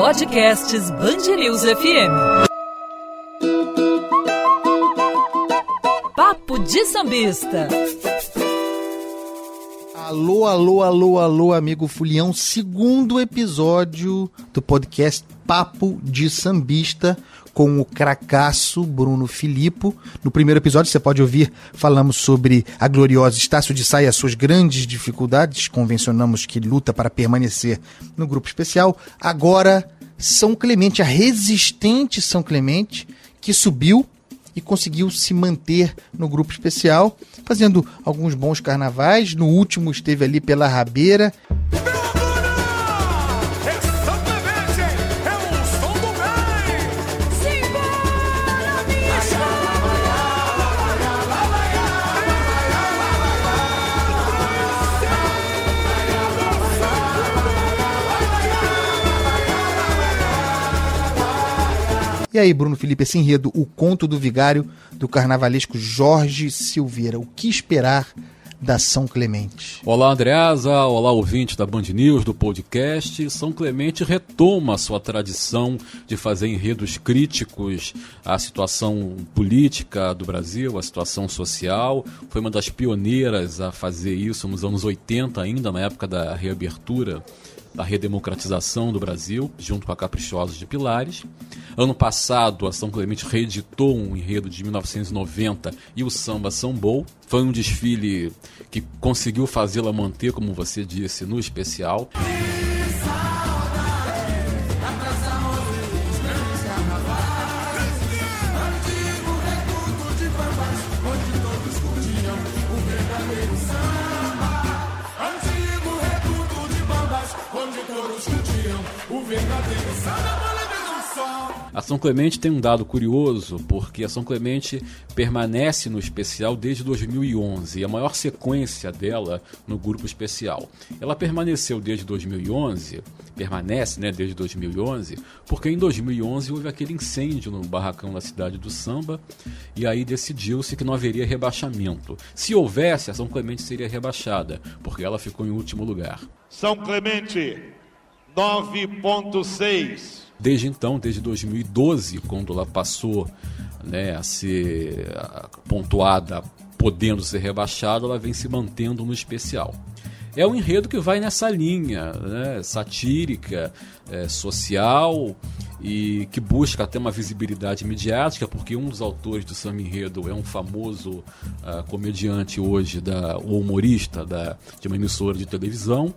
Podcasts Bangerils FM. Papo de Sambista. Alô, alô, alô, alô, amigo Fulião. Segundo episódio do podcast Papo de Sambista com o cracaço Bruno Filippo. No primeiro episódio, você pode ouvir, falamos sobre a gloriosa Estácio de Sá e as suas grandes dificuldades. Convencionamos que luta para permanecer no grupo especial. Agora, São Clemente, a resistente São Clemente, que subiu e conseguiu se manter no grupo especial, fazendo alguns bons carnavais. No último esteve ali pela Rabeira. E aí, Bruno Felipe, esse enredo, o conto do vigário do carnavalesco Jorge Silveira. O que esperar da São Clemente? Olá, Andreasa. Olá, ouvinte da Band News, do podcast. São Clemente retoma sua tradição de fazer enredos críticos à situação política do Brasil, à situação social. Foi uma das pioneiras a fazer isso nos anos 80, ainda na época da reabertura da redemocratização do Brasil, junto com a Caprichosos de Pilares. Ano passado, a São Clemente reeditou um enredo de 1990 e o Samba Sambou. Foi um desfile que conseguiu fazê-la manter, como você disse, no especial. A São Clemente tem um dado curioso, porque a São Clemente permanece no especial desde 2011, e a maior sequência dela no grupo especial. Ela permaneceu desde 2011, permanece né, desde 2011, porque em 2011 houve aquele incêndio no barracão da cidade do Samba, e aí decidiu-se que não haveria rebaixamento. Se houvesse, a São Clemente seria rebaixada, porque ela ficou em último lugar. São Clemente, 9.6. Desde então, desde 2012, quando ela passou né, a ser pontuada, podendo ser rebaixada, ela vem se mantendo no especial. É um enredo que vai nessa linha né, satírica, é, social e que busca até uma visibilidade mediática, porque um dos autores do Samba Enredo é um famoso uh, comediante hoje, da, o humorista da, de uma emissora de televisão.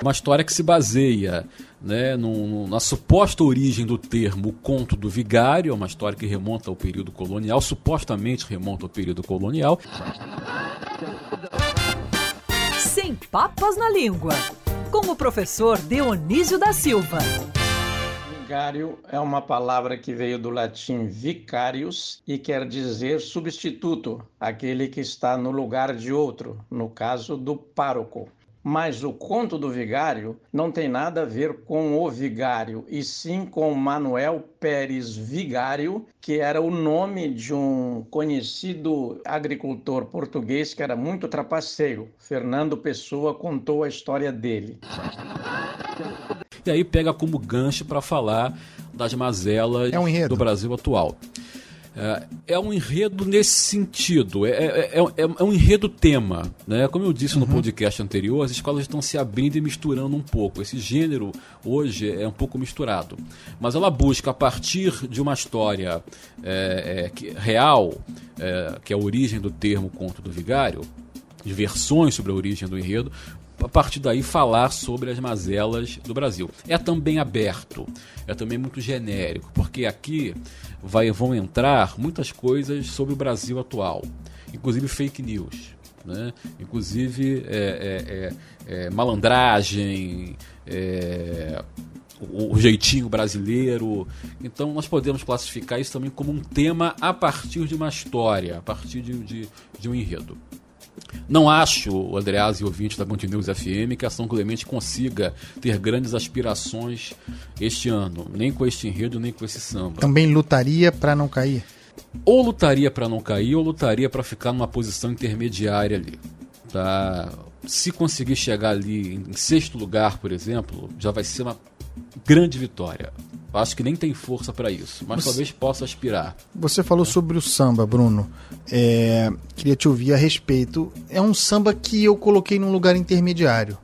Uma história que se baseia né, no, na suposta origem do termo conto do vigário, é uma história que remonta ao período colonial, supostamente remonta ao período colonial. Sem papas na língua. Com o professor Dionísio da Silva. Vigário é uma palavra que veio do latim vicarius e quer dizer substituto, aquele que está no lugar de outro, no caso do pároco. Mas o conto do vigário não tem nada a ver com o vigário, e sim com Manuel Pérez Vigário, que era o nome de um conhecido agricultor português que era muito trapaceiro. Fernando Pessoa contou a história dele. E aí pega como gancho para falar das mazelas É um do Brasil atual. É, é um enredo nesse sentido, é, é, é, é um enredo tema. Né? Como eu disse no podcast anterior, as escolas estão se abrindo e misturando um pouco. Esse gênero hoje é um pouco misturado. Mas ela busca, a partir de uma história é, é, que- real, é, que é a origem do termo conto do vigário, de versões sobre a origem do enredo, a partir daí falar sobre as mazelas do Brasil. É também aberto, é também muito genérico, porque aqui vai, vão entrar muitas coisas sobre o Brasil atual, inclusive fake news. Né? Inclusive é, é, é, é, malandragem, é, o, o jeitinho brasileiro. Então nós podemos classificar isso também como um tema a partir de uma história, a partir de, de, de um enredo. Não acho, Andreas e ouvinte da Band News FM, que a São Clemente consiga ter grandes aspirações este ano, nem com este enredo, nem com esse samba. Também lutaria para não cair? Ou lutaria para não cair, ou lutaria para ficar numa posição intermediária ali. Tá? Se conseguir chegar ali em sexto lugar, por exemplo, já vai ser uma grande vitória. Acho que nem tem força para isso, mas Você... talvez possa aspirar. Você falou sobre o samba, Bruno. É... Queria te ouvir a respeito. É um samba que eu coloquei num lugar intermediário.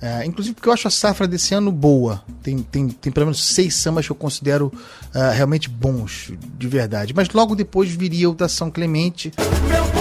É, inclusive porque eu acho a safra desse ano boa. Tem, tem, tem pelo menos seis sambas que eu considero uh, realmente bons, de verdade. Mas logo depois viria o da São Clemente. Meu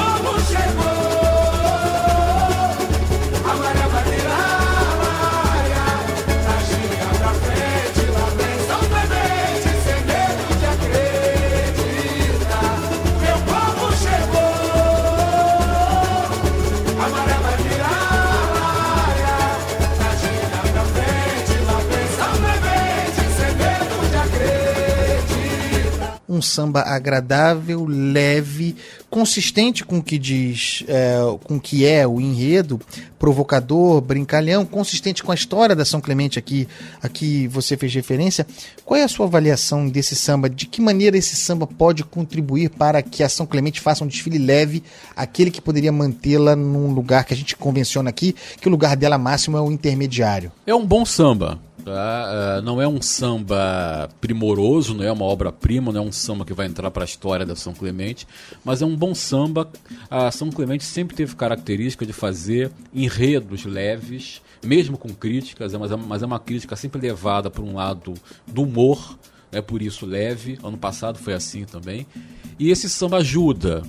samba agradável, leve, consistente com o que diz, é, com o que é o enredo, provocador, brincalhão, consistente com a história da São Clemente aqui, aqui você fez referência. Qual é a sua avaliação desse samba? De que maneira esse samba pode contribuir para que a São Clemente faça um desfile leve, aquele que poderia mantê-la num lugar que a gente convenciona aqui, que o lugar dela máximo é o intermediário? É um bom samba. Tá? Uh, não é um samba primoroso, não é uma obra-prima, não é um samba que vai entrar para a história da São Clemente, mas é um bom samba. A São Clemente sempre teve característica de fazer enredos leves, mesmo com críticas, mas é, mas é uma crítica sempre levada por um lado do humor, é por isso leve. Ano passado foi assim também. E esse samba ajuda,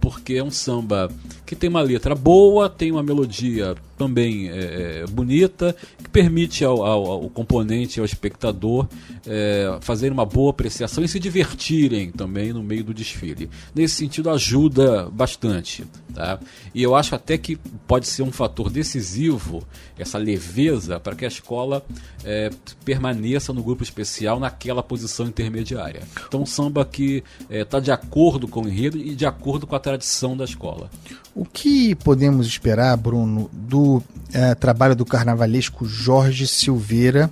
porque é um samba que tem uma letra boa, tem uma melodia também é, é, bonita, que permite ao, ao, ao, componente, ao espectador, é, fazer uma boa apreciação e se divertirem também no meio do desfile. Nesse sentido, ajuda bastante. Tá? E eu acho até que pode ser um fator decisivo, essa leveza, para que a escola é, permaneça no grupo especial naquela posição intermediária. Então, samba que está é, de acordo com o enredo e de acordo com a tradição da escola. O que podemos esperar, Bruno, do é, trabalho do carnavalesco Jorge Silveira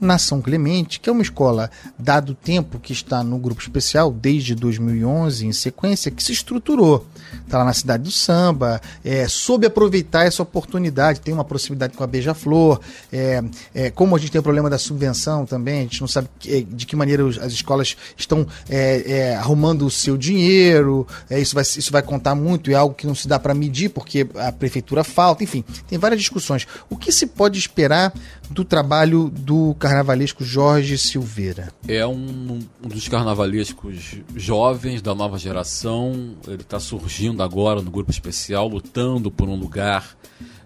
na São Clemente, que é uma escola, dado o tempo que está no grupo especial, desde 2011 em sequência, que se estruturou. Está lá na cidade do samba, é, soube aproveitar essa oportunidade, tem uma proximidade com a Beija-Flor. É, é, como a gente tem o problema da subvenção também, a gente não sabe que, de que maneira as escolas estão é, é, arrumando o seu dinheiro, é, isso, vai, isso vai contar muito, é algo que não se dá para medir porque a prefeitura falta, enfim, tem várias discussões. O que se pode esperar do trabalho do carnavalesco Jorge Silveira? É um, um dos carnavalescos jovens da nova geração. Ele está surgindo agora no grupo especial, lutando por um lugar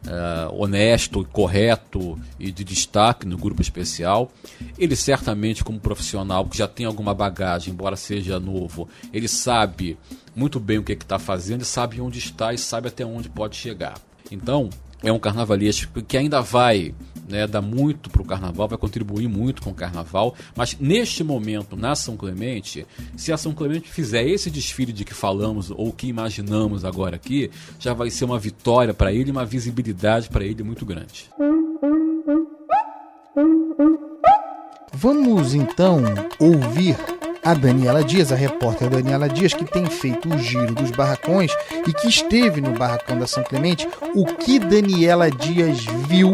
uh, honesto, correto e de destaque no grupo especial. Ele certamente, como profissional que já tem alguma bagagem, embora seja novo, ele sabe muito bem o que é está fazendo, sabe onde está e sabe até onde pode chegar. Então, é um carnavalesco que ainda vai né, dar muito para o carnaval, vai contribuir muito com o carnaval, mas neste momento, na São Clemente, se a São Clemente fizer esse desfile de que falamos ou que imaginamos agora aqui, já vai ser uma vitória para ele, uma visibilidade para ele muito grande. Vamos então ouvir a Daniela Dias, a repórter Daniela Dias, que tem feito o giro dos barracões e que esteve no barracão da São Clemente, o que Daniela Dias viu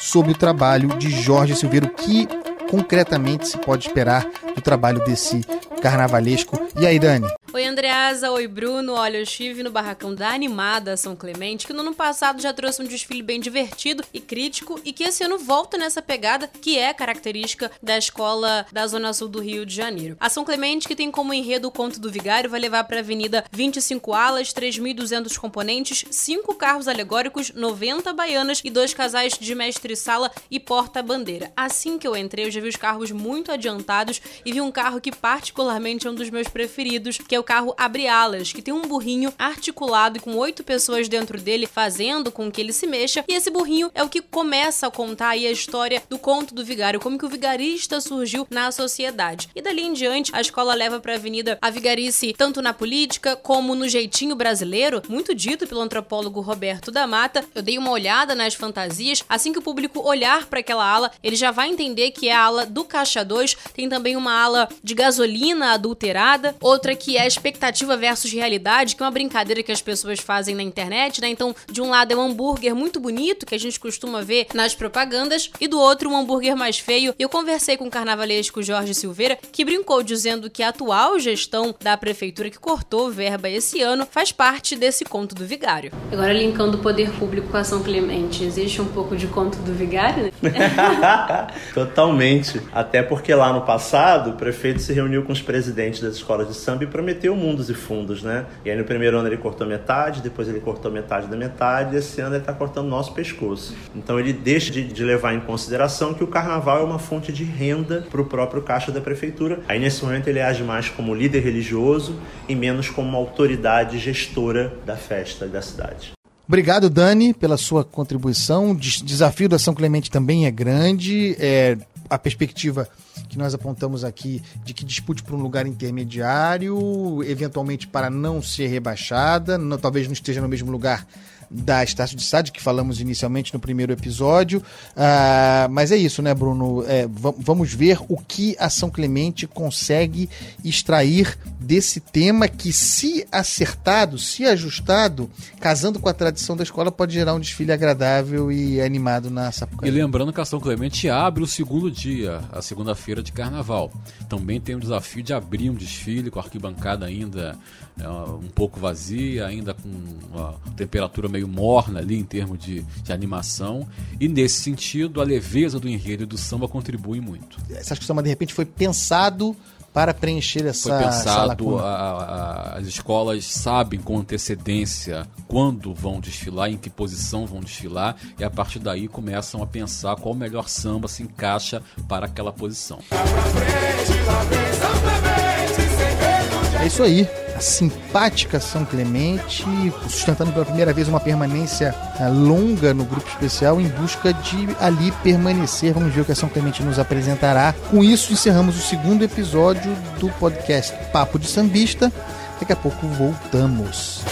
sobre o trabalho de Jorge Silveira, o que concretamente se pode esperar do trabalho desse carnavalesco. E aí, Dani? Oi, Andreasa. Oi, Bruno. Olha, eu estive no barracão da Animada São Clemente, que no ano passado já trouxe um desfile bem divertido e crítico, e que esse ano volta nessa pegada que é característica da escola da Zona Sul do Rio de Janeiro. A São Clemente, que tem como enredo o Conto do Vigário, vai levar para a avenida 25 alas, 3.200 componentes, 5 carros alegóricos, 90 baianas e dois casais de mestre-sala e porta-bandeira. Assim que eu entrei, eu já vi os carros muito adiantados e vi um carro que particularmente é um dos meus preferidos, que é o carro Abre Alas, que tem um burrinho articulado com oito pessoas dentro dele, fazendo com que ele se mexa. E esse burrinho é o que começa a contar aí a história do conto do vigário, como que o vigarista surgiu na sociedade. E dali em diante, a escola leva para a avenida a vigarice tanto na política como no jeitinho brasileiro, muito dito pelo antropólogo Roberto da Mata. Eu dei uma olhada nas fantasias. Assim que o público olhar para aquela ala, ele já vai entender que é a ala do Caixa 2. Tem também uma ala de gasolina adulterada, outra que é expectativa versus realidade, que é uma brincadeira que as pessoas fazem na internet, né? Então, de um lado é um hambúrguer muito bonito que a gente costuma ver nas propagandas e do outro um hambúrguer mais feio. Eu conversei com o carnavalesco Jorge Silveira, que brincou dizendo que a atual gestão da prefeitura que cortou verba esse ano faz parte desse conto do vigário. Agora linkando o poder público com a São Clemente, existe um pouco de conto do vigário, né? Totalmente. Até porque lá no passado, o prefeito se reuniu com os presidentes das escolas de samba e prometeu mundos e fundos, né? E aí no primeiro ano ele cortou metade, depois ele cortou metade da metade, e esse ano ele está cortando nosso pescoço. Então ele deixa de, de, levar em consideração que o carnaval é uma fonte de renda para o próprio caixa da prefeitura. Aí nesse momento ele age mais como líder religioso e menos como uma autoridade gestora da festa da cidade. Obrigado, Dani, pela sua contribuição. O desafio da São Clemente também é grande. É, a perspectiva que nós apontamos aqui de que dispute por um lugar intermediário, eventualmente para não ser rebaixada, não, talvez não esteja no mesmo lugar da Estácio de Sade, que falamos inicialmente no primeiro episódio. Uh, mas é isso, né, Bruno? É, vamos ver o que a São Clemente consegue extrair desse tema que, se acertado, se ajustado, casando com a tradição da escola, pode gerar um desfile agradável e animado na Sapucaí. E lembrando que a São Clemente abre o segundo dia, a segunda-feira de carnaval. Também tem o desafio de abrir um desfile com a arquibancada ainda é, um pouco vazia, ainda com uma temperatura meio morna ali em termos de, de animação. E nesse sentido, a leveza do enredo e do samba contribui muito. Você acha que o samba de repente foi pensado para preencher essa Foi pensado, a, a, as escolas sabem com antecedência quando vão desfilar, em que posição vão desfilar, e a partir daí começam a pensar qual o melhor samba se encaixa para aquela posição. É isso aí a simpática São Clemente, sustentando pela primeira vez uma permanência eh, longa no grupo especial em busca de ali permanecer. Vamos ver o que a São Clemente nos apresentará. Com isso, encerramos o segundo episódio do podcast Papo de Sambista. Daqui a pouco voltamos.